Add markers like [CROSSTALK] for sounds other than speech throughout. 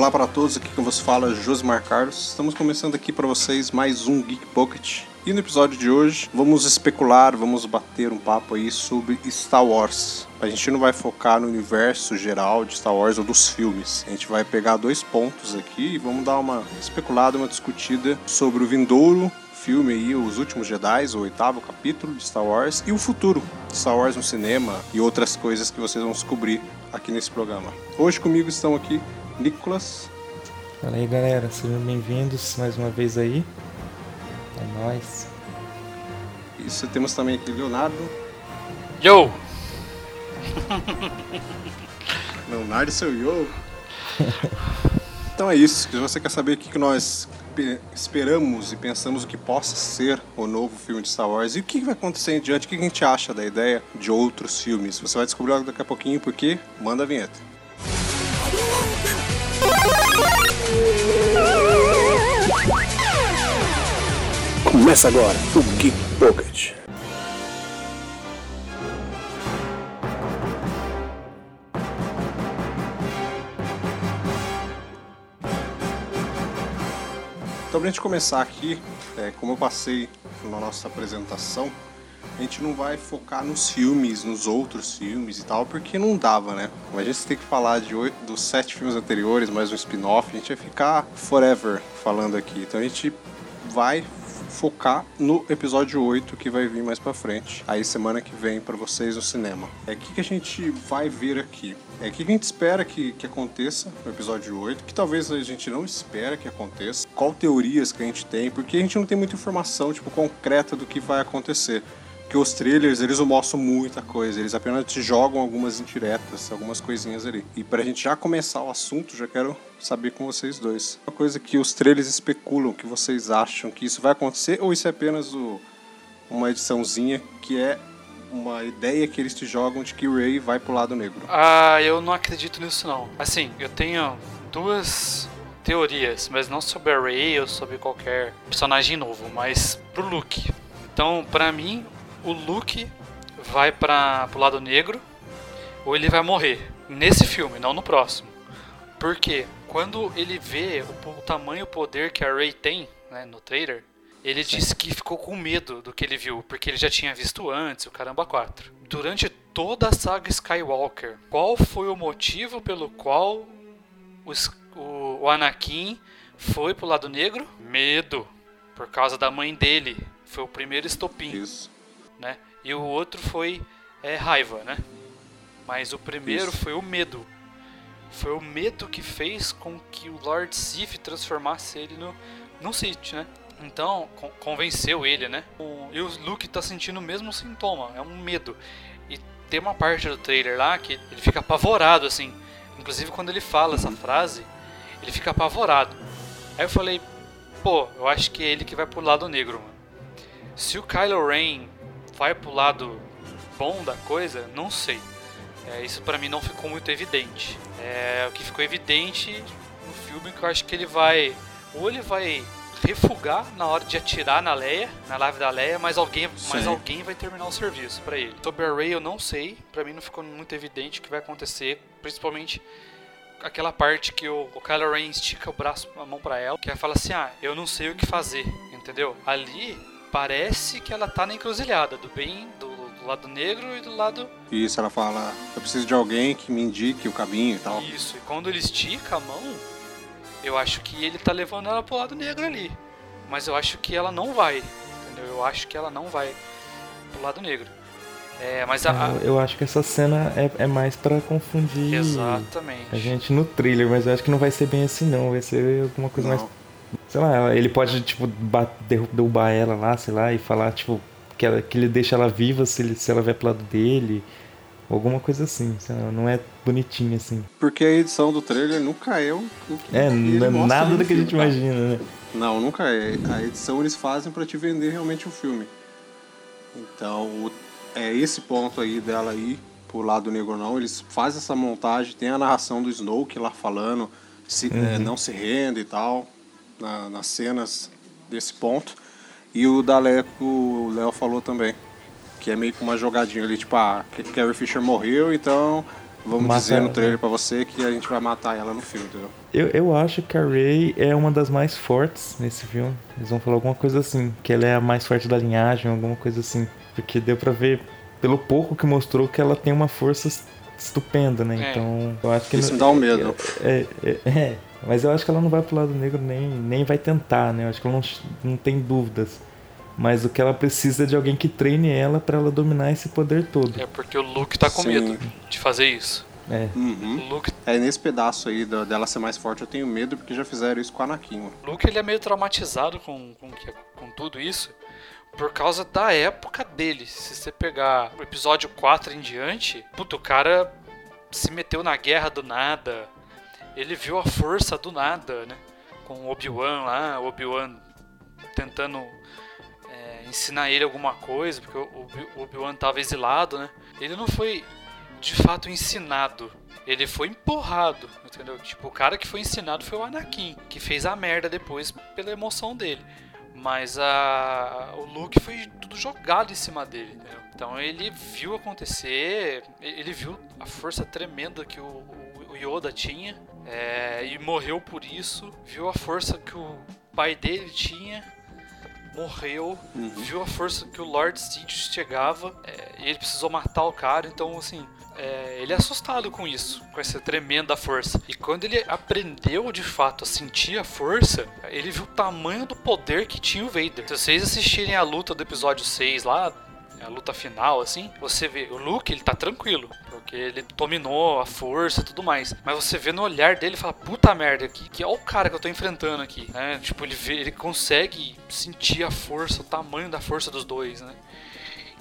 Olá para todos, aqui que vos fala Josmar Carlos. Estamos começando aqui para vocês mais um Geek Pocket. E no episódio de hoje vamos especular, vamos bater um papo aí sobre Star Wars. A gente não vai focar no universo geral de Star Wars ou dos filmes. A gente vai pegar dois pontos aqui e vamos dar uma especulada, uma discutida sobre o vindouro filme aí, Os Últimos Jedi, o oitavo capítulo de Star Wars, e o futuro de Star Wars no cinema e outras coisas que vocês vão descobrir aqui nesse programa. Hoje comigo estão aqui Nicolas. Fala aí galera, sejam bem-vindos mais uma vez aí. É nóis. Isso, temos também aqui Leonardo. Yo! [LAUGHS] Leonardo seu yo. então é isso. Se você quer saber o que nós esperamos e pensamos o que possa ser o novo filme de Star Wars e o que vai acontecer em diante, o que a gente acha da ideia de outros filmes. Você vai descobrir logo daqui a pouquinho porque manda a vinheta. Começa agora o Geek Pocket. Então, pra gente começar aqui, é, como eu passei na nossa apresentação, a gente não vai focar nos filmes, nos outros filmes e tal, porque não dava, né? Mas a gente tem que falar de oito, dos sete filmes anteriores, mais um spin-off, a gente vai ficar forever falando aqui. Então a gente vai focar no episódio 8 que vai vir mais para frente, aí semana que vem para vocês no cinema. É o que, que a gente vai ver aqui. É o que a gente espera que, que aconteça no episódio 8, que talvez a gente não espera que aconteça. Qual teorias que a gente tem, porque a gente não tem muita informação tipo concreta do que vai acontecer. Porque os trailers, eles mostram muita coisa, eles apenas te jogam algumas indiretas, algumas coisinhas ali. E pra gente já começar o assunto, já quero saber com vocês dois. Uma coisa que os trailers especulam, que vocês acham que isso vai acontecer, ou isso é apenas o, uma ediçãozinha que é uma ideia que eles te jogam de que o Ray vai pro lado negro? Ah, eu não acredito nisso não. Assim, eu tenho duas teorias, mas não sobre a Ray ou sobre qualquer personagem novo, mas pro Luke. Então, pra mim, o Luke vai para pro lado negro ou ele vai morrer nesse filme, não no próximo. Porque quando ele vê o, o tamanho o poder que a Rey tem, né, no trailer, ele disse que ficou com medo do que ele viu, porque ele já tinha visto antes o Caramba 4. Durante toda a saga Skywalker, qual foi o motivo pelo qual os, o, o Anakin foi pro lado negro? Medo. Por causa da mãe dele. Foi o primeiro estopim. Isso né? E o outro foi é, raiva, né? Mas o primeiro Isso. foi o medo. Foi o medo que fez com que o Lord Sif transformasse ele no, no Sith, né? Então, con convenceu ele, né? O, e o Luke tá sentindo o mesmo sintoma, é um medo. E tem uma parte do trailer lá que ele fica apavorado, assim. Inclusive, quando ele fala essa frase, ele fica apavorado. Aí eu falei, pô, eu acho que é ele que vai pro lado negro, mano. Se o Kylo Ren vai pro lado bom da coisa, não sei. É, isso para mim não ficou muito evidente. É, o que ficou evidente no filme é que eu acho que ele vai. Ou ele vai refugar na hora de atirar na Leia, na nave da Leia, mas alguém, mas alguém vai terminar o serviço para ele. Sobre a Rey eu não sei, para mim não ficou muito evidente o que vai acontecer, principalmente aquela parte que o, o Kylo Ren estica o braço, a mão para ela, que ela fala assim: "Ah, eu não sei o que fazer", entendeu? Ali parece que ela tá na encruzilhada do bem, do, do, lado negro e do lado. Isso, ela fala, eu preciso de alguém que me indique o caminho e tal. Isso, e quando ele estica a mão, eu acho que ele tá levando ela pro lado negro ali. Mas eu acho que ela não vai, entendeu? Eu acho que ela não vai pro lado negro. É, mas a, a... Eu acho que essa cena é, é mais para confundir Exatamente. a gente no thriller, mas eu acho que não vai ser bem assim não, vai ser alguma coisa não. mais Sei lá, ele pode, tipo, derrubar ela lá, sei lá, e falar, tipo, que, ela, que ele deixa ela viva se, ele, se ela vai pro lado dele. Alguma coisa assim, lá, não é bonitinho assim. Porque a edição do trailer nunca é o, que É, não é nada do que a gente imagina, né? Não, nunca é. A edição eles fazem para te vender realmente o filme. Então, é esse ponto aí dela aí pro lado negro não. Eles fazem essa montagem, tem a narração do Snoke lá falando, se, uhum. é, não se rende e tal na, nas cenas desse ponto. E o da Leco, o Léo falou também, que é meio que uma jogadinha ali, tipo, ah, Carrie Fisher morreu, então vamos Mata dizer no trailer pra você que a gente vai matar ela no filme, entendeu? Eu, eu acho que a Rey é uma das mais fortes nesse filme. Eles vão falar alguma coisa assim, que ela é a mais forte da linhagem, alguma coisa assim. Porque deu pra ver, pelo pouco que mostrou, que ela tem uma força estupenda, né? É. Então, eu acho que. Isso não- me dá um medo. É, é, é, mas eu acho que ela não vai pro lado negro nem, nem vai tentar, né? Eu acho que ela não, não tem dúvidas. Mas o que ela precisa é de alguém que treine ela pra ela dominar esse poder todo. É porque o Luke tá com Sim. medo de fazer isso. É. Uhum. Luke, É nesse pedaço aí da- dela ser mais forte, eu tenho medo porque já fizeram isso com a Anakin. mano. o Luke ele é meio traumatizado com, com, com tudo isso por causa da época dele. Se você pegar o episódio 4 em diante, puto, o cara se meteu na guerra do nada. Ele viu a força do nada, né? Com Obi-Wan lá, Obi-Wan tentando é, ensinar ele alguma coisa, porque o Obi- o Obi-Wan tava exilado, né? Ele não foi de fato ensinado. Ele foi empurrado, entendeu? Tipo, o cara que foi ensinado foi o Anakin, que fez a merda depois pela emoção dele. Mas a o Luke foi tudo jogado em cima dele, entendeu? Então ele viu acontecer, ele viu a força tremenda que o- o Yoda tinha é, e morreu por isso. Viu a força que o pai dele tinha, morreu. Viu a força que o Lord Sidious chegava é, e ele precisou matar o cara. Então, assim, é, ele é assustado com isso, com essa tremenda força. E quando ele aprendeu de fato a sentir a força, ele viu o tamanho do poder que tinha o Vader. Se vocês assistirem a luta do episódio 6 lá, a luta final, assim, você vê, o Luke, ele tá tranquilo, porque ele dominou a força e tudo mais. Mas você vê no olhar dele e fala, puta merda, que, que é o cara que eu tô enfrentando aqui, né? Tipo, ele, vê, ele consegue sentir a força, o tamanho da força dos dois, né?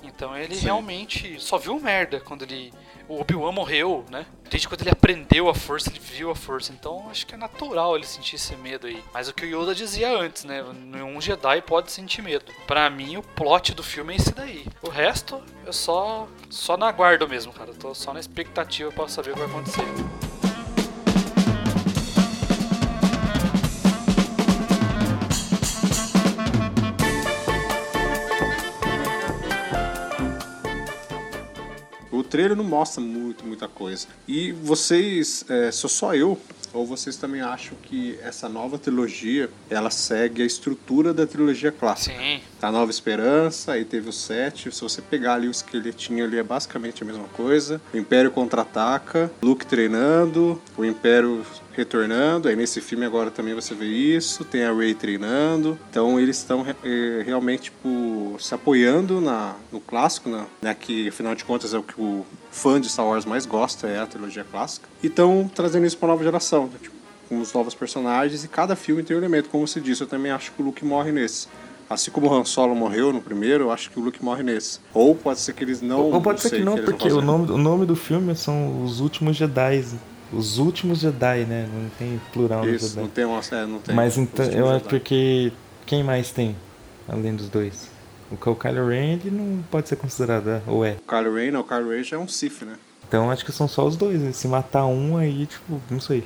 Então ele Sim. realmente só viu merda quando ele. O Obi-Wan morreu, né? Desde quando ele aprendeu a força, ele viu a força. Então acho que é natural ele sentir esse medo aí. Mas o que o Yoda dizia antes, né? Nenhum Jedi pode sentir medo. Pra mim, o plot do filme é esse daí. O resto, eu só. só na aguardo mesmo, cara. Eu tô só na expectativa pra saber o que vai acontecer. Trailer não mostra muito, muita coisa. E vocês, é, sou só eu, ou vocês também acham que essa nova trilogia, ela segue a estrutura da trilogia clássica? Sim. A Nova Esperança, aí teve o 7. Se você pegar ali o esqueletinho ali, é basicamente a mesma coisa. O Império contra-ataca, Luke treinando, o Império retornando. Aí nesse filme agora também você vê isso. Tem a Rey treinando. Então eles estão eh, realmente tipo, se apoiando na, no clássico, né? né? Que afinal de contas é o que o fã de Star Wars mais gosta, é a trilogia clássica. E estão trazendo isso para nova geração. né? Tipo, com os novos personagens e cada filme tem um elemento. Como você disse, eu também acho que o Luke morre nesse. Assim como o Han Solo morreu no primeiro, eu acho que o Luke morre nesse. Ou pode ser que eles não. Ou pode ser sei que não, vão porque o nome, o nome do filme são Os Últimos Jedi. Os Últimos Jedi, né? Não tem plural no Isso, Jedi. não tem uma. É, não tem. Mas então, eu acho porque quem mais tem, além dos dois? O Ky- o Kylo Ren, ele não pode ser considerado, é? ou é? O Kylo Ren, não, o Kylo Ren já é um Sith, né? Então acho que são só os dois. né? Se matar um aí, tipo, não sei.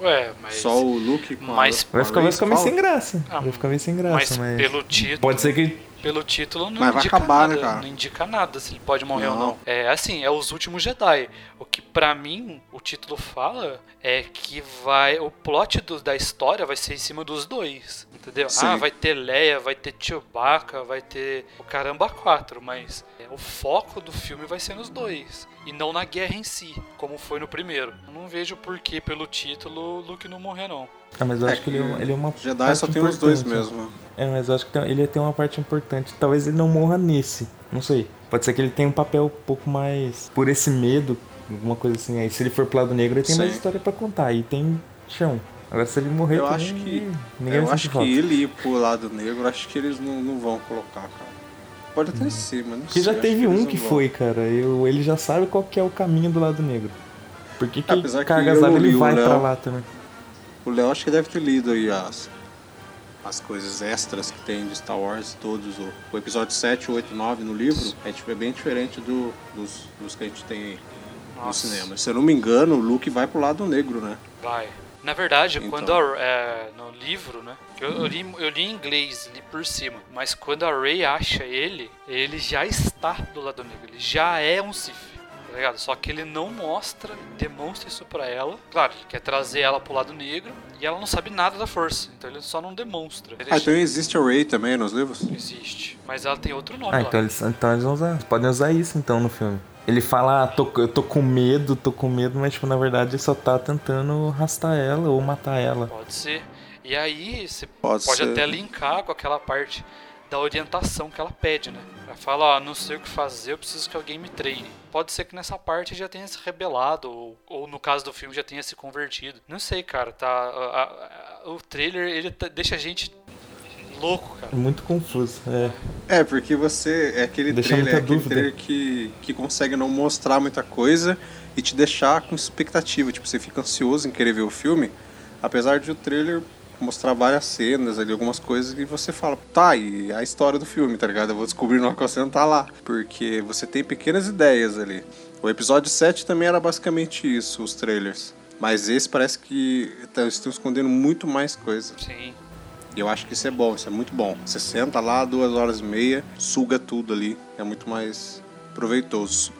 Ué, mas. Só o Luke com Mas- a. Vai ficar, vai ficar meio sem graça. Ah, vai ficar meio sem graça, mas mas. pelo título. Pode ser que. Pelo título não Mas indica acabar, nada, né, cara? não indica nada se ele pode morrer ou Não. não. É assim, é os últimos Jedi. O que pra mim o título fala é que vai o plot do- da história vai ser em cima dos dois, entendeu? Sim. Ah, vai ter Leia, vai ter Chewbacca, vai ter o caramba quatro, mas é, o foco do filme vai ser nos dois e não na guerra em si, como foi no primeiro. Eu não vejo por que pelo título o Luke não morrer não. Ah, mas eu É acho que ele é, uma- ele é uma. Jedi parte só tem os dois importante. mesmo. É, mas eu acho que ele tem uma parte importante. Talvez ele não morra nesse. Não sei. Pode ser que ele tenha um papel um pouco mais. Por esse medo, alguma coisa assim. Aí se ele for pro lado negro, ele tem mais Sim. história pra contar. Aí tem chão. Agora se ele morrer, Eu também, acho que. Ninguém eu acho que ele ir pro lado negro, acho que eles não, não vão colocar, cara. Pode até ser, mas não Porque sei. já teve um que vão. foi, cara. Eu, ele já sabe qual que é o caminho do lado negro. Porque quem Apesar que carga eu as não ele vai pra Léo. lá também. O Léo acho que deve ter lido aí as, as coisas extras que tem de Star Wars, todos. O, o episódio 7, 8, 9 no livro é, tipo, é bem diferente do, dos, dos que a gente tem aí no cinema. Se eu não me engano, o Luke vai pro lado negro, né? Vai. Na verdade, Então. quando a, é, no livro, né? Eu, eu li, eu li em inglês, li por cima. Mas quando a Rey acha ele, ele já está do lado negro. Ele já é um Sith. tá ligado? Só que ele não mostra, demonstra isso pra ela. Claro, ele quer trazer ela pro lado negro e ela não sabe nada da força, então ele só não demonstra. Ele Ah, então existe a Ray também nos livros? Existe, mas ela tem outro nome Ah, lá. então eles, então eles vão usar. Eles podem usar isso então no filme. Ele fala, ah, tô, eu tô com medo, tô com medo, mas tipo, na verdade ele só tá tentando arrastar ela ou matar ela. Pode ser. E aí você Pode pode, até linkar com aquela parte da orientação que ela pede, né? Ela fala, ó, não sei o que fazer, eu preciso que alguém me treine. Pode ser que nessa parte já tenha se rebelado, ou, ou no caso do filme já tenha se convertido. Não sei, cara, tá. a- a- a- o trailer, ele tá- deixa a gente louco, cara. É muito confuso. É. É, porque você. É aquele Deixa trailer, é aquele trailer que, que consegue não mostrar muita coisa e te deixar com expectativa. Tipo, você fica ansioso em querer ver o filme, apesar de o trailer mostrar várias cenas ali, algumas coisas, e você fala, tá, e a história do filme, tá ligado? Eu vou descobrir na hora que você não tá lá. Porque você tem pequenas ideias ali. O episódio 7 também era basicamente isso, os trailers. Mas esse parece que tá- estão escondendo muito mais coisa. Sim. E eu acho que isso é bom, isso é muito bom. Você senta lá, duas horas e meia, suga tudo ali. É muito mais proveitoso.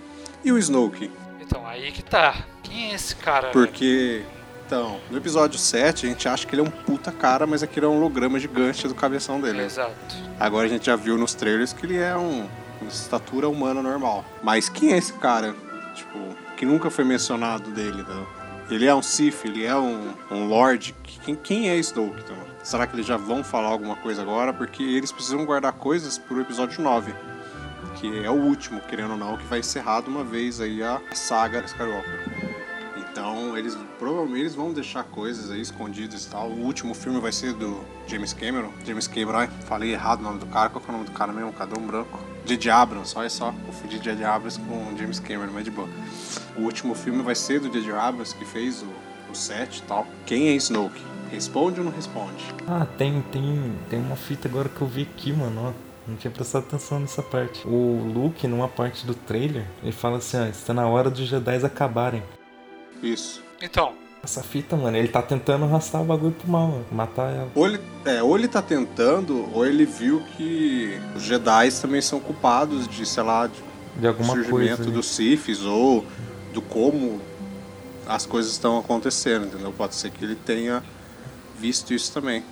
E o Snoke? Então, aí que tá. Quem é esse cara? velho? Porque, então, no episódio 7, a gente acha que ele é um puta cara, mas aquele é um holograma gigante do cabeção dele. Exato. Agora a gente já viu nos trailers que ele é um uma estatura humana normal. Mas quem é esse cara? Tipo, que nunca foi mencionado dele, né? Ele é um Sith, ele é um, um Lord. Quem, quem é Snoke, então? Será que eles já vão falar alguma coisa agora? Porque eles precisam guardar coisas pro episódio 9. Que é o último, querendo ou não, que vai encerrar de uma vez aí a saga Skywalker. Então, eles provavelmente eles vão deixar coisas aí escondidas e tal. O último filme vai ser do James Cameron. James Cameron, falei errado o nome do cara. Qual é o nome do cara mesmo? Cadê um branco? J.J. Abrams, olha só. Confundi J.J. Abrams com James Cameron, mas de boa. O último filme vai ser do J.J. Abrams, que fez o, o set e tal. Quem é Snoke? Responde ou não responde? Ah, tem, tem, tem uma fita agora que eu vi aqui, mano, ó. Não tinha prestado atenção nessa parte. O Luke, numa parte do trailer, ele fala assim, ó, está na hora dos Jedi acabarem. Isso. Então, Essa fita, mano, ele tá tentando arrastar o bagulho pro mal, mano, matar ela. Ou ele, é, ou ele tá tentando, ou ele viu que os Jedi também são culpados de, sei lá, de De alguma surgimento coisa. né? dos Siths ou do como as coisas estão acontecendo, entendeu? Pode ser que ele tenha visto isso também.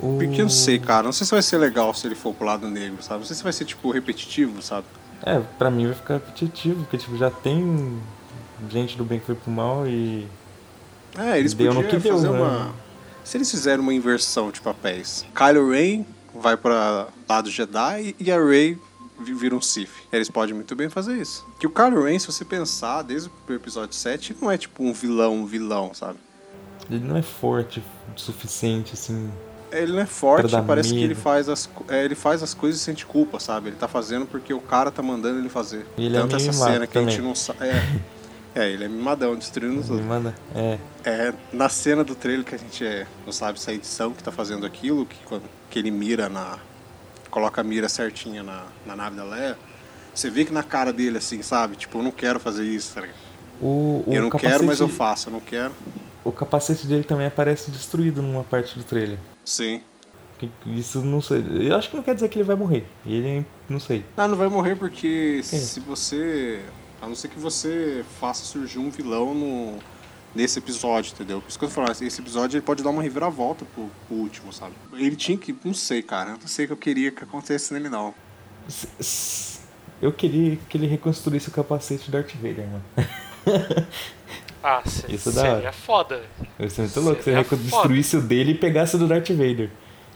O- Porque eu não sei, cara. Não sei se vai ser legal se ele for pro lado negro, sabe? Não sei se vai ser, tipo, repetitivo, sabe? É, pra mim vai ficar repetitivo, porque tipo, já tem gente do bem que foi pro mal e. É, eles Deu podiam que deu, fazer né? uma... Se eles fizerem uma inversão de papéis. Kylo Ren vai pra lado Jedi e a Rey vi- vira um Sith. Eles podem muito bem fazer isso. Que o Kylo Ren, se você pensar, desde o episódio 7, não é tipo um vilão, um vilão, sabe? Ele não é forte o suficiente, assim. Ele não é forte, parece que medo. ele faz, as, é, ele faz as coisas e sente culpa, sabe? Ele tá fazendo porque o cara tá mandando ele fazer. E ele é Tanto meio essa cena que a gente também. não sabe. É, [LAUGHS] é, ele é mimadão, destruindo tudo. manda. É. É, na cena do trailer que a gente é, não sabe se é a edição que tá fazendo aquilo, que, quando, que ele mira na. coloca a mira certinha na, na nave da Leia. Você vê que na cara dele, assim, sabe? Tipo, eu não quero fazer isso, tá ligado? O, o Eu não capacete, quero, mas eu faço, eu não quero. O capacete dele também aparece destruído numa parte do trailer. Sim. Isso não sei. Eu acho que não quer dizer que ele vai morrer. Ele não sei. Não, não vai morrer porque se você. A não ser que você faça surgir um vilão no, nesse episódio, entendeu? Por isso que eu falando, esse episódio ele pode dar uma reviravolta pro, pro último, sabe? Ele tinha que. Não sei, cara. Eu não sei o que eu queria que acontecesse nele, não. Eu queria que ele reconstruísse o capacete do Darth Vader, mano. [LAUGHS] ah, Isso é da seria hora. foda. Eu seria muito louco se Seria ele reconstruísse o dele e pegasse o do Darth Vader.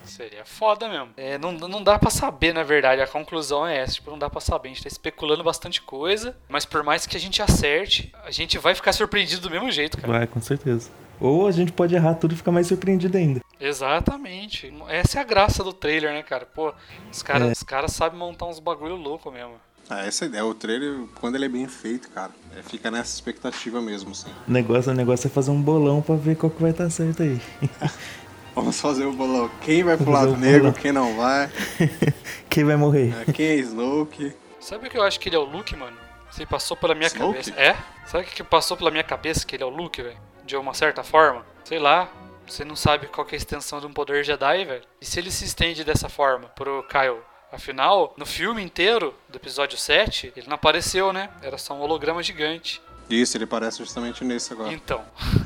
Seria foda mesmo. É, não, não dá pra saber, na verdade. A conclusão é essa. Tipo, não dá pra saber. A gente tá especulando bastante coisa. Mas por mais que a gente acerte, a gente vai ficar surpreendido do mesmo jeito, cara. Vai, com certeza. Ou a gente pode errar tudo e ficar mais surpreendido ainda. Exatamente. Essa é a graça do trailer, né, cara? Pô, os caras É. os caras sabem montar uns bagulho louco mesmo. Ah, essa é a ideia. O trailer, quando ele é bem feito, cara, é, fica nessa expectativa mesmo, assim. O negócio, o negócio é fazer um bolão pra ver qual que vai estar certo aí. [LAUGHS] Vamos fazer o bolão. Quem vai pro Vamos lado negro, bolão. quem não vai. [LAUGHS] Quem vai morrer? É, quem é Snoke. Sabe o que eu acho que ele é o Luke, mano? Você passou pela minha Snoke? cabeça. É? Sabe o que passou pela minha cabeça que ele é o Luke, velho? De uma certa forma? Sei lá. Você não sabe qual que é a extensão de um poder Jedi, velho? E se ele se estende dessa forma pro Kyle? Afinal, no filme inteiro do episódio 7, ele não apareceu, né? Era só um holograma gigante. Isso, ele aparece justamente nesse agora. Então,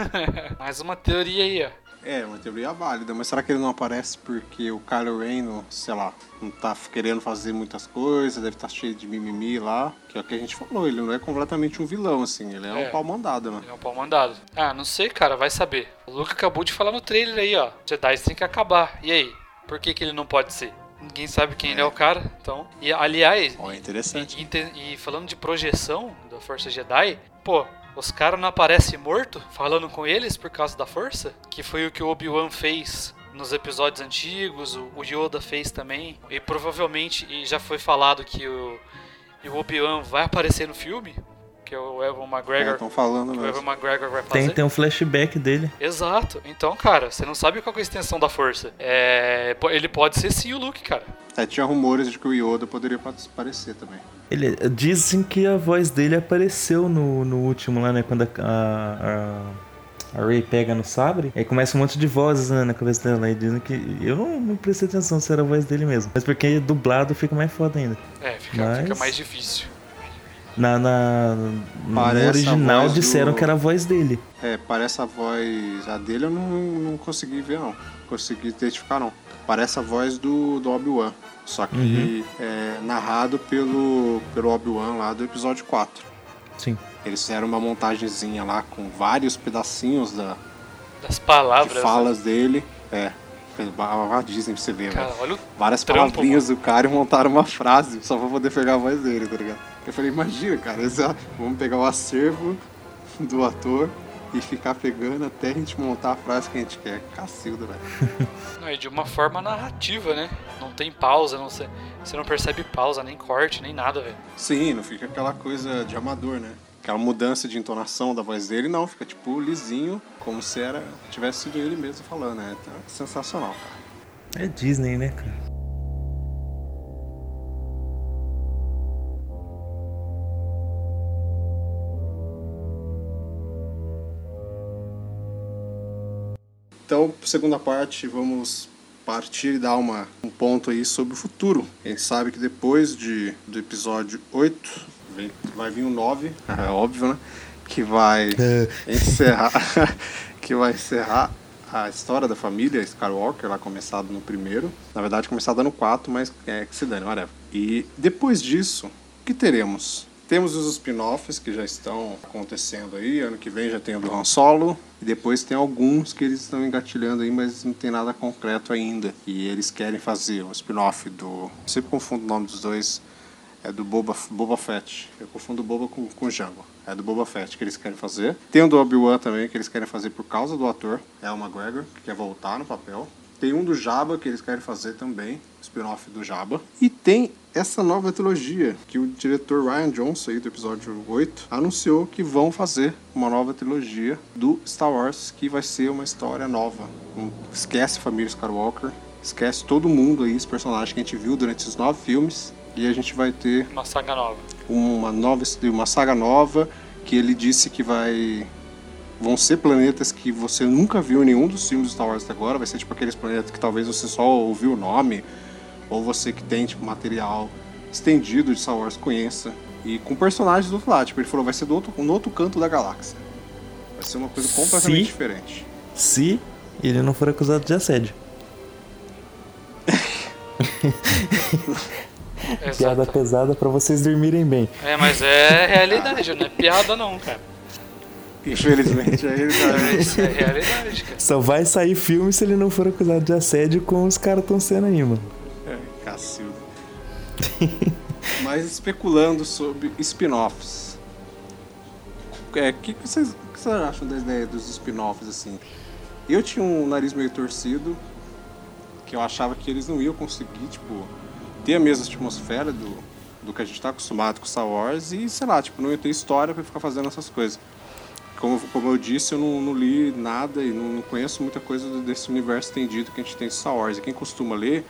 [LAUGHS] mais uma teoria aí, ó. É, uma teoria válida, mas será que ele não aparece porque o Kylo Ren, não- sei lá, não tá querendo fazer muitas coisas, deve estar cheio de mimimi lá, que é o que a gente falou, ele não é completamente um vilão, assim, ele é, É. um pau mandado, né? Ele é um pau mandado. Ah, não sei, cara, vai saber. O Luke acabou de falar no trailer aí, ó. Jedi tem que acabar. E aí? Por que, que ele não pode ser? Ninguém sabe quem ele é o cara, então. E aliás, Ó, é interessante. E, inte- e falando de projeção da Força Jedi, pô, os caras não aparecem morto falando com eles por causa da força? Que foi o que o Obi-Wan fez nos episódios antigos, o, Yoda fez também. E provavelmente, e já foi falado que o, o Obi-Wan vai aparecer no filme, que o Evan McGregor, Estão falando que o Evan. McGregor vai fazer. Tem, tem um flashback dele. Exato. Então, cara, você não sabe qual é a extensão da força. É, ele pode ser sim o Luke, cara. É, tinha rumores de que o Yoda poderia aparecer também. Ele, dizem que a voz dele apareceu no, no último lá, né? Quando a, a, a, a Ray pega no sabre. Aí começa um monte de vozes né, na cabeça dela. E dizem que. Eu não, não prestei atenção se era a voz dele mesmo. Mas porque dublado fica mais foda ainda. É, fica, Mas- fica mais difícil. Na, na, no original disseram do- que era a voz dele. É, parece a voz. A dele eu não, não consegui ver, não. Consegui identificar, não. Parece a voz do, do Obi-Wan. Só que Uhum. é narrado pelo, pelo Obi-Wan lá do episódio 4. Sim. Eles fizeram uma montagenzinha lá com vários pedacinhos da, Das de palavras. né? falas dele. É. A Disney pra você ver, Cara, velho. olha o Várias trampo, palavrinhas do cara e montaram uma frase só pra poder pegar a voz dele, tá ligado? Eu falei, imagina, cara, é- vamos pegar o acervo do ator e ficar pegando até a gente montar a frase que a gente quer. Cacilda, velho. [LAUGHS] Não, e de uma forma narrativa, né? Não tem pausa, não sei, você não percebe pausa, nem corte, nem nada, velho. Sim, não fica aquela coisa de amador, né? Aquela mudança de entonação da voz dele, não, fica tipo lisinho, como se era tivesse sido ele mesmo falando, né? Então, é sensacional, cara. É Disney, né, cara? Então, segunda parte, vamos partir e dar uma, um ponto aí sobre o futuro. A gente sabe que depois de, do episódio 8, vem- vai vir o 9, [LAUGHS] é óbvio, né? Que vai encerrar [LAUGHS] que vai encerrar a história da família Skywalker, lá começado no primeiro. Na verdade, começada no 4, mas é que se dane, whatever. E depois disso, o que teremos? Temos os spin-offs que já estão acontecendo aí. Ano que vem já tem o do Han Solo. E depois tem alguns que eles estão engatilhando aí, mas não tem nada concreto ainda. E eles querem fazer o spin-off do. Sempre confundo o nome dos dois. É do Boba, Boba Fett. Eu confundo Boba com, com Jango. É do Boba Fett que eles querem fazer. Tem o do Obi-Wan também que eles querem fazer por causa do ator, o McGregor, que quer voltar no papel. Tem um do Jabba que eles querem fazer também, spin-off do Jabba. E tem essa nova trilogia que o diretor Ryan Johnson, aí do episódio 8, anunciou que vão fazer uma nova trilogia do Star Wars, que vai ser uma história nova. Esquece a família Skywalker, esquece todo mundo aí, esse personagem que a gente viu durante esses nove filmes. E a gente vai ter Uma saga nova. uma nova uma saga nova que ele disse que vai vão ser planetas que você nunca viu em nenhum dos filmes do Star Wars até agora vai ser tipo aqueles planetas que talvez você só ouviu o nome ou você que tem tipo material estendido de Star Wars conheça e com personagens do outro lado tipo ele falou vai ser do outro no outro canto da galáxia vai ser uma coisa completamente Sim. diferente Se ele não for acusado de assédio. [LAUGHS] Piada pesada pra vocês dormirem bem. É, mas é realidade, não é piada não, cara. infelizmente tá- Isso é realidade, cara. Só vai sair filme se ele não for acusado de assédio com os caras tão sendo aí, mano. É. [LAUGHS] Mas especulando sobre spin-offs. É, o que, que vocês, que vocês acham da ideia dos spin-offs assim? Eu tinha um nariz meio torcido, que eu achava que eles não iam conseguir, tipo, ter a mesma atmosfera do, do que a gente tá acostumado com Star Wars e, sei lá, tipo, não ia ter história pra ficar fazendo essas coisas. Como, como eu disse, eu não, não li nada e não, não conheço muita coisa desse universo estendido que a gente tem de Star Wars. E quem costuma ler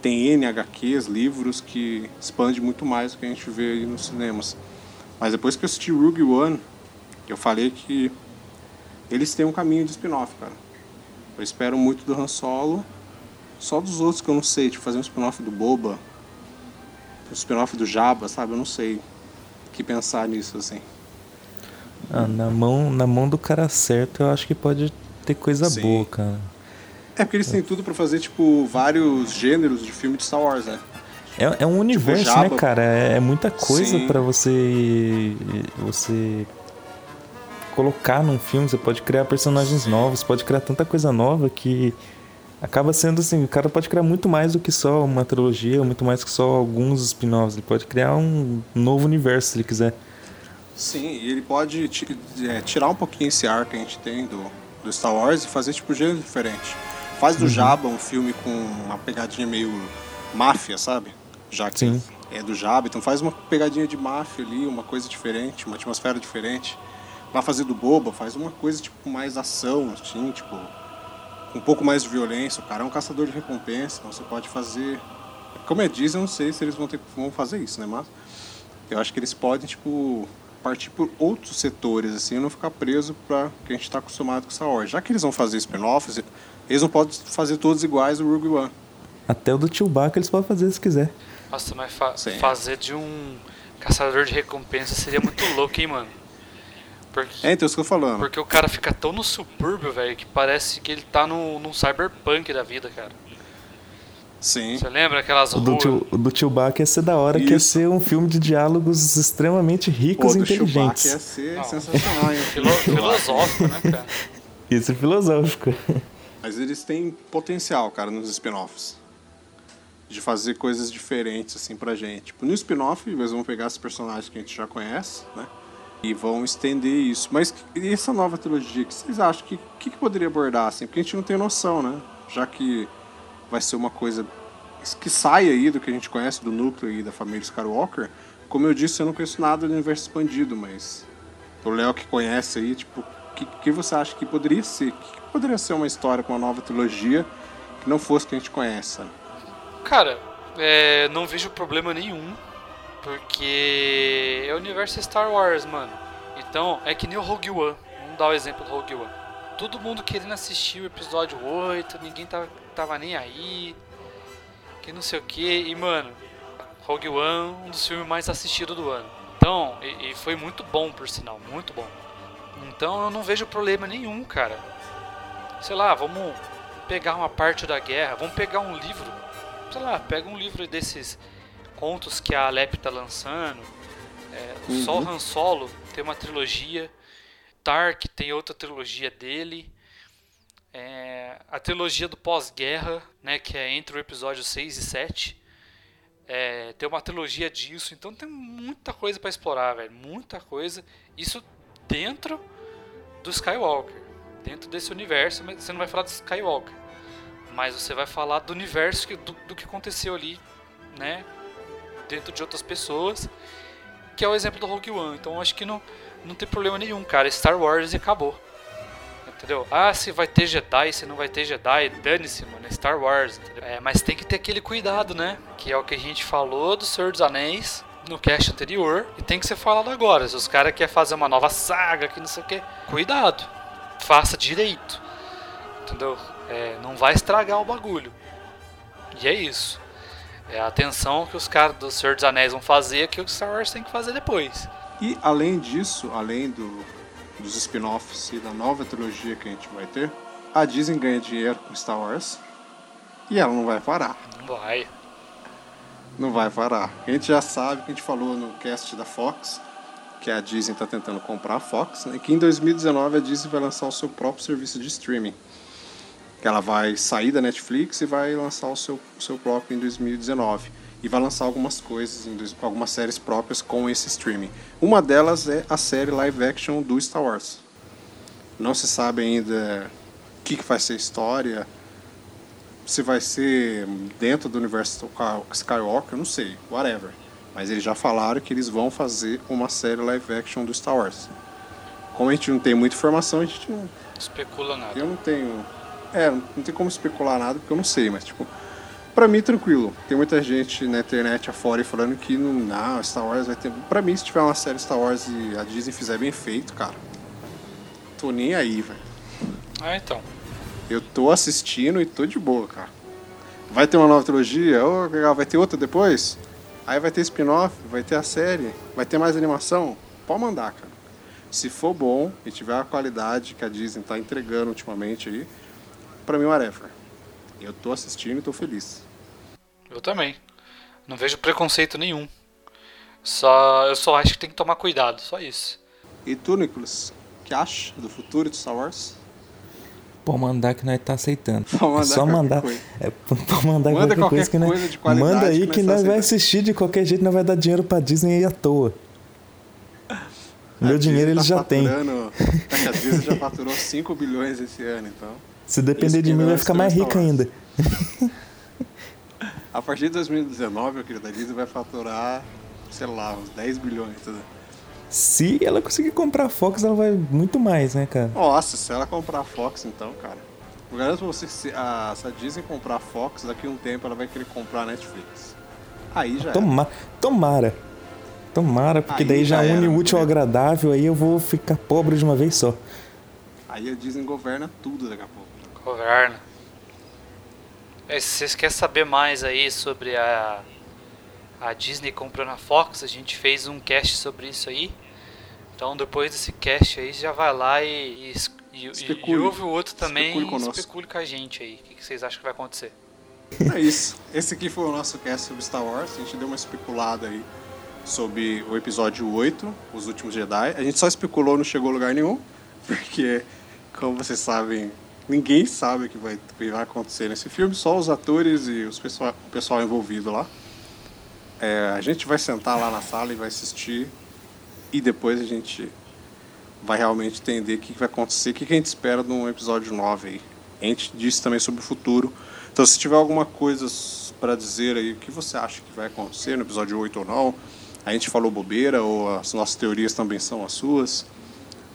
tem N HQs, livros que expande muito mais do que a gente vê aí nos cinemas. Mas depois que eu assisti Rogue One, eu falei que eles têm um caminho de spin-off, cara. Eu espero muito do Han Solo. Só dos outros que eu não sei, tipo fazer um spin-off do Boba, o spin-off do Jabba, sabe? Eu não sei o que pensar nisso, assim. Ah, na mão, na mão do cara certo, eu acho que pode ter coisa Sim. boa, cara. É porque eles têm tudo pra fazer, tipo, vários gêneros de filme de Star Wars, né? É, é um universo, Jabba. né, cara? É, é muita coisa Sim. pra você você colocar num filme. Você pode criar personagens novos, pode criar tanta coisa nova que acaba sendo assim, o cara pode criar muito mais do que só uma trilogia, muito mais que só alguns spin-offs. Ele pode criar um novo universo se ele quiser. Sim, e ele pode é, tirar um pouquinho esse ar que a gente tem do, do Star Wars e fazer, tipo, gênero diferente. Faz Uhum. do Jabba um filme com uma pegadinha meio máfia, sabe? Já que Sim. é do Jabba, então faz uma pegadinha de máfia ali, uma coisa diferente, uma atmosfera diferente. Vai fazer do Boba, faz uma coisa, tipo, mais ação, assim, tipo, com um pouco mais de violência. O cara é um caçador de recompensa, então você pode fazer... Como é Disney, eu não sei se eles vão, ter, vão fazer isso, né? Mas eu acho que eles podem, tipo, partir por outros setores, assim, e não ficar preso para que a gente está acostumado com Star Wars. Já que eles vão fazer spin-offs, eles não podem fazer todos iguais o Rogue One. Até o do Chewbacca eles podem fazer se quiser. Nossa, mas fa- Sim. fazer de um caçador de recompensa seria muito [LAUGHS] louco, hein, mano? Porque, É, então isso que eu tô falando. porque o cara fica tão no subúrbio, velho, que parece que ele tá no, num cyberpunk da vida, cara. Sim. Você lembra aquelas O do, ruas? Chew- o do Chewbacca ia ser da hora, que ia Isso. ser um filme de diálogos extremamente ricos Pô, e do Chewbacca inteligentes. ia ser Não. sensacional, hein? [LAUGHS] Filo- filosófico, né, cara? [LAUGHS] Ia ser filosófico. Mas eles têm potencial, cara, nos spin-offs. De fazer coisas diferentes, assim, pra gente. Tipo, no spin-off, eles vão pegar esses personagens que a gente já conhece, né? E vão estender isso. Mas e essa nova trilogia, o que vocês acham? O que, que, que poderia abordar, assim? Porque a gente não tem noção, né? Já que vai ser uma coisa que sai aí do que a gente conhece do núcleo e da família Skywalker. Como eu disse, eu não conheço nada do universo expandido, mas o Léo que conhece aí, tipo, que, que você acha que poderia ser? Que, poderia ser uma história com uma nova trilogia que não fosse que a gente conhece, sabe? Cara, é, não vejo problema nenhum, porque é o universo Star Wars, mano. Então, é que nem o Rogue One. Vamos dar o exemplo do Rogue One. Todo mundo querendo assistir o episódio 8, ninguém tava, tava nem aí, que não sei o que. E, mano, Rogue One, um dos filmes mais assistidos do ano. Então, e, e foi muito bom, por sinal, muito bom. Então, eu não vejo problema nenhum, cara. Sei lá, vamos pegar uma parte da guerra, vamos pegar um livro sei lá, pega um livro desses contos que a Alep tá lançando. É, Uhum. Só Han Solo tem uma trilogia. Tark tem outra trilogia dele. É, a trilogia do pós-guerra, né, que é entre o episódio 6 e 7. É, tem uma trilogia disso, então tem muita coisa para explorar, velho, muita coisa. Isso dentro do Skywalker, dentro desse universo, você não vai falar do Skywalker mas você vai falar do universo que, do, do que aconteceu ali, né? Dentro de outras pessoas, que é o exemplo do Rogue One. Então acho que não, não tem problema nenhum, cara. Star Wars e acabou. Entendeu? Ah, se vai ter Jedi, se não vai ter Jedi, dane-se, mano. É Star Wars, entendeu? É, mas tem que ter aquele cuidado, né? Que é o que a gente falou do Senhor dos Anéis no cast anterior e tem que ser falado agora. Se os caras querem fazer uma nova saga, que não sei o que, cuidado. Faça direito. Entendeu? É, não vai estragar o bagulho. E é isso. É a atenção que os caras do Senhor dos Anéis vão fazer que o Star Wars tem que fazer depois. E além disso, além do, dos spin-offs e da nova trilogia que a gente vai ter, a Disney ganha dinheiro com Star Wars e ela não vai parar. Não vai. Não vai parar. A gente já sabe que a gente falou no cast da Fox que a Disney está tentando comprar a Fox, né? que em 2019 a Disney vai lançar o seu próprio serviço de streaming. Que ela vai sair da Netflix e vai lançar o seu, seu próprio em 2019. E vai lançar algumas coisas, algumas séries próprias com esse streaming. Uma delas é a série live action do Star Wars. Não se sabe ainda o que, que vai ser a história, se vai ser dentro do universo Skywalker, eu não sei, whatever. Mas eles já falaram que eles vão fazer uma série live action do Star Wars. Como a gente não tem muita informação, a gente não, Especula nada. eu não tenho. É, não tem como especular nada porque eu não sei, mas tipo. Pra mim, tranquilo. Tem muita gente na internet afora falando que não, não, Star Wars vai ter. Pra mim, se tiver uma série Star Wars e a Disney fizer bem feito, cara. Tô nem aí, velho. Ah, então. Eu tô assistindo e tô de boa, cara. Vai ter uma nova trilogia? Legal, vai ter outra depois? Aí vai ter spin-off, vai ter a série, vai ter mais animação. Pode mandar, cara. Se for bom e tiver a qualidade que a Disney tá entregando ultimamente aí, pra mim, whatever. Eu tô assistindo e tô feliz. Eu também. Não vejo preconceito nenhum. Só, eu só acho que tem que tomar cuidado, só isso. E tu, Nicolas, o que acha do futuro de Star Wars? Pode mandar que nós tá aceitando. Mandar é só mandar. coisa. É, pode mandar Manda qualquer, qualquer coisa que nós. coisa de qualidade manda aí que que nós nós tá vai aceitando. assistir de qualquer jeito, nós vai dar dinheiro pra Disney aí à toa. Meu dinheiro tá já têm. faturando- [LAUGHS] é A Disney já faturou 5 bilhões esse ano, então. Se depender de mim, vai ficar mais rica ainda. A partir de 2019, meu querido, a Disney vai faturar, sei lá, uns 10 bilhões. Tudo. Se ela conseguir comprar a Fox, ela vai muito mais, né, cara? Nossa, se ela comprar a Fox, então, cara. Eu garanto pra você que se a, se a Disney comprar a Fox, daqui a um tempo ela vai querer comprar a Netflix. Aí já é. Toma, tomara. Tomara, porque Aí daí já, já une o útil ao agradável, aí eu vou ficar pobre de uma vez só. Aí a Disney governa tudo daqui a pouco. Governa. É, se vocês querem saber mais aí sobre a, a Disney comprando a Fox, a gente fez um cast sobre isso aí. Então depois desse cast aí, já vai lá e, e, es- e- e- Especule. ouve o outro também Especule e conosco. especule com a gente aí. O que, vocês acham que vai acontecer? É isso. Esse aqui foi o nosso cast sobre Star Wars. A gente deu uma especulada aí sobre o episódio 8, Os Últimos Jedi. A gente só especulou, não chegou a lugar nenhum, [LAUGHS] porque, como vocês sabem, ninguém sabe o que vai, que vai acontecer nesse filme, só os atores e os pessoal, o pessoal envolvido lá. É, a gente vai sentar lá na sala e vai assistir, e depois a gente vai realmente entender o que vai acontecer, o que que a gente espera de um episódio 9 aí. A gente disse também sobre o futuro. Então, se tiver alguma coisa para dizer aí, o que você acha que vai acontecer no episódio 8 ou não, a gente falou bobeira ou as nossas teorias também são as suas.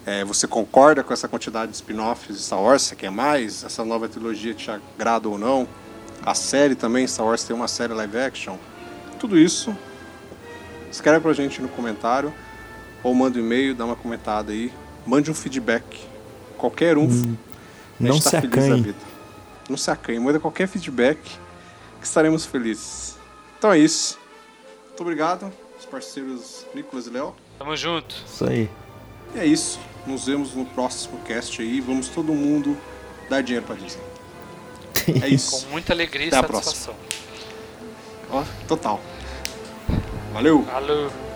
É, você concorda com essa quantidade de spin-offs de Star Wars? Você quer mais? Essa nova trilogia te agrada ou não? A série também, Star Wars tem uma série live action. Tudo isso, escreve pra gente no comentário ou manda um e-mail, dá uma comentada aí. Mande um feedback. Qualquer um. a gente Não tá se feliz da acanhe. vida. Não se acanhe. Manda qualquer feedback que estaremos felizes. Então é isso. Muito obrigado, os parceiros Nicolas e Léo. Tamo junto. Isso aí. E é isso. Nos vemos no próximo cast aí. Vamos todo mundo dar dinheiro pra Disney. [LAUGHS] É isso. Com muita alegria e Até a satisfação. Ó, total. Valeu! Alô.